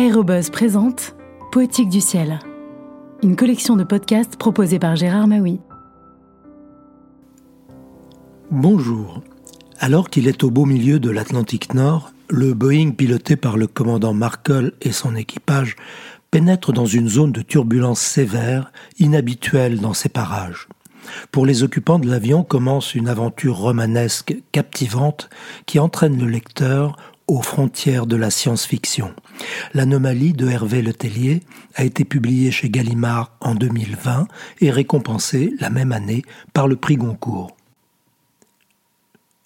Aérobuzz présente Poétique du ciel, une collection de podcasts proposée par Gérard Maui. Bonjour. Alors qu'il est au beau milieu de l'Atlantique Nord, le Boeing piloté par le commandant Markle et son équipage pénètre dans une zone de turbulence sévère, inhabituelle dans ces parages. Pour les occupants de l'avion commence une aventure romanesque captivante qui entraîne le lecteur aux frontières de la science-fiction. L'anomalie de Hervé Letellier a été publiée chez Gallimard en 2020 et récompensée la même année par le prix Goncourt.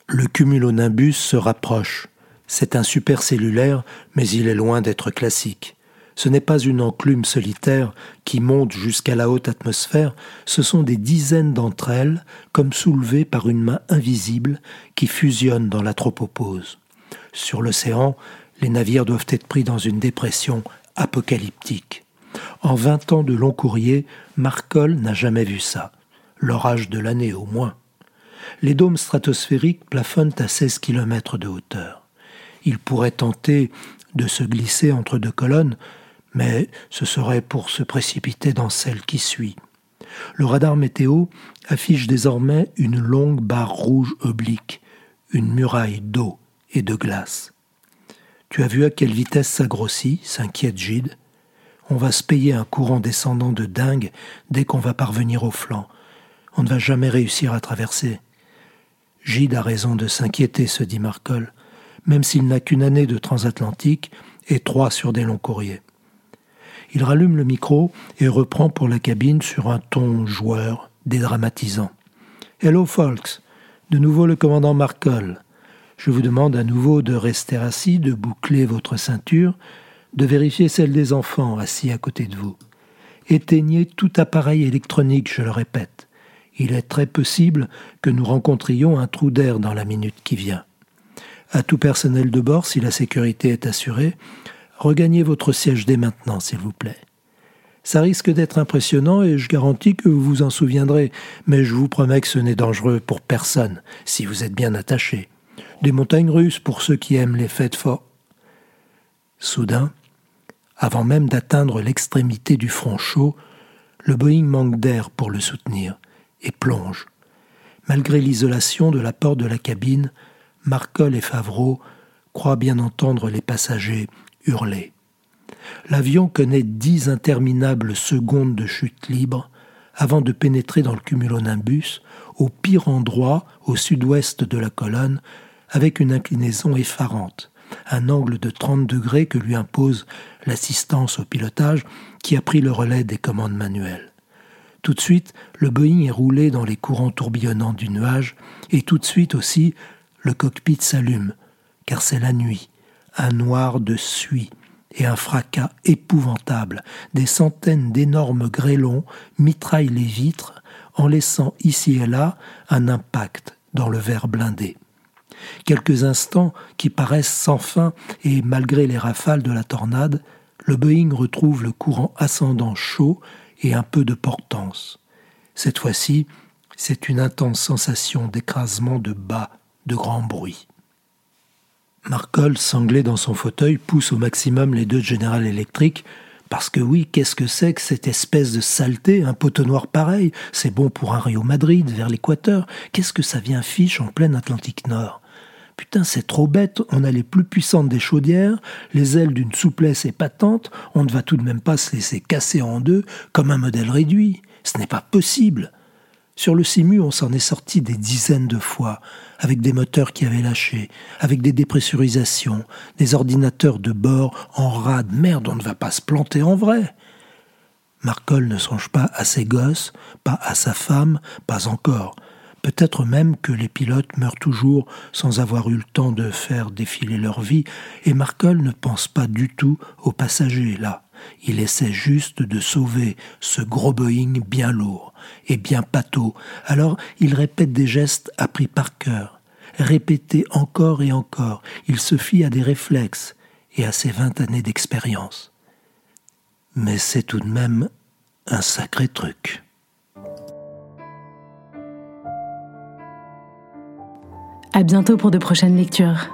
Le cumulonimbus se rapproche. C'est un supercellulaire, mais il est loin d'être classique. Ce n'est pas une enclume solitaire qui monte jusqu'à la haute atmosphère, ce sont des dizaines d'entre elles, comme soulevées par une main invisible, qui fusionnent dans la tropopause. Sur l'océan, les navires doivent être pris dans une dépression apocalyptique. En vingt ans de long courrier, Marcol n'a jamais vu ça. L'orage de l'année au moins. Les dômes stratosphériques plafonnent à 16 km de hauteur. Il pourrait tenter de se glisser entre deux colonnes, mais ce serait pour se précipiter dans celle qui suit. Le radar météo affiche désormais une longue barre rouge oblique, une muraille d'eau de glace. Tu as vu à quelle vitesse ça grossit s'inquiète Gide. On va se payer un courant descendant de dingue dès qu'on va parvenir au flanc. On ne va jamais réussir à traverser. Gide a raison de s'inquiéter, se dit Marcol, même s'il n'a qu'une année de transatlantique et trois sur des longs courriers. Il rallume le micro et reprend pour la cabine sur un ton joueur, dédramatisant. Hello, folks. De nouveau le commandant Marcol. Je vous demande à nouveau de rester assis, de boucler votre ceinture, de vérifier celle des enfants assis à côté de vous. Éteignez tout appareil électronique, je le répète. Il est très possible que nous rencontrions un trou d'air dans la minute qui vient. À tout personnel de bord, si la sécurité est assurée, regagnez votre siège dès maintenant, s'il vous plaît. Ça risque d'être impressionnant et je garantis que vous vous en souviendrez, mais je vous promets que ce n'est dangereux pour personne si vous êtes bien attaché des montagnes russes pour ceux qui aiment les fêtes fortes. Soudain, avant même d'atteindre l'extrémité du front chaud, le Boeing manque d'air pour le soutenir et plonge. Malgré l'isolation de la porte de la cabine, Marcol et Favreau croient bien entendre les passagers hurler. L'avion connaît dix interminables secondes de chute libre avant de pénétrer dans le cumulonimbus, au pire endroit au sud-ouest de la colonne avec une inclinaison effarante, un angle de 30 degrés que lui impose l'assistance au pilotage qui a pris le relais des commandes manuelles. Tout de suite, le Boeing est roulé dans les courants tourbillonnants du nuage, et tout de suite aussi, le cockpit s'allume, car c'est la nuit, un noir de suie et un fracas épouvantable. Des centaines d'énormes grêlons mitraillent les vitres en laissant ici et là un impact dans le verre blindé. Quelques instants qui paraissent sans fin et malgré les rafales de la tornade, le Boeing retrouve le courant ascendant chaud et un peu de portance. Cette fois-ci, c'est une intense sensation d'écrasement de bas, de grand bruit. Marcol, sanglé dans son fauteuil, pousse au maximum les deux General Electric, parce que oui, qu'est-ce que c'est que cette espèce de saleté, un noir pareil? C'est bon pour un Rio Madrid, vers l'équateur. Qu'est-ce que ça vient fiche en plein Atlantique Nord? Putain, c'est trop bête, on a les plus puissantes des chaudières, les ailes d'une souplesse épatante, on ne va tout de même pas se laisser casser en deux comme un modèle réduit. Ce n'est pas possible. Sur le Simu, on s'en est sorti des dizaines de fois, avec des moteurs qui avaient lâché, avec des dépressurisations, des ordinateurs de bord en rade. Merde, on ne va pas se planter en vrai. Marcol ne songe pas à ses gosses, pas à sa femme, pas encore. Peut-être même que les pilotes meurent toujours sans avoir eu le temps de faire défiler leur vie, et Markle ne pense pas du tout aux passagers là. Il essaie juste de sauver ce gros Boeing bien lourd et bien pâteau. Alors il répète des gestes appris par cœur, répétés encore et encore. Il se fie à des réflexes et à ses vingt années d'expérience. Mais c'est tout de même un sacré truc. À bientôt pour de prochaines lectures.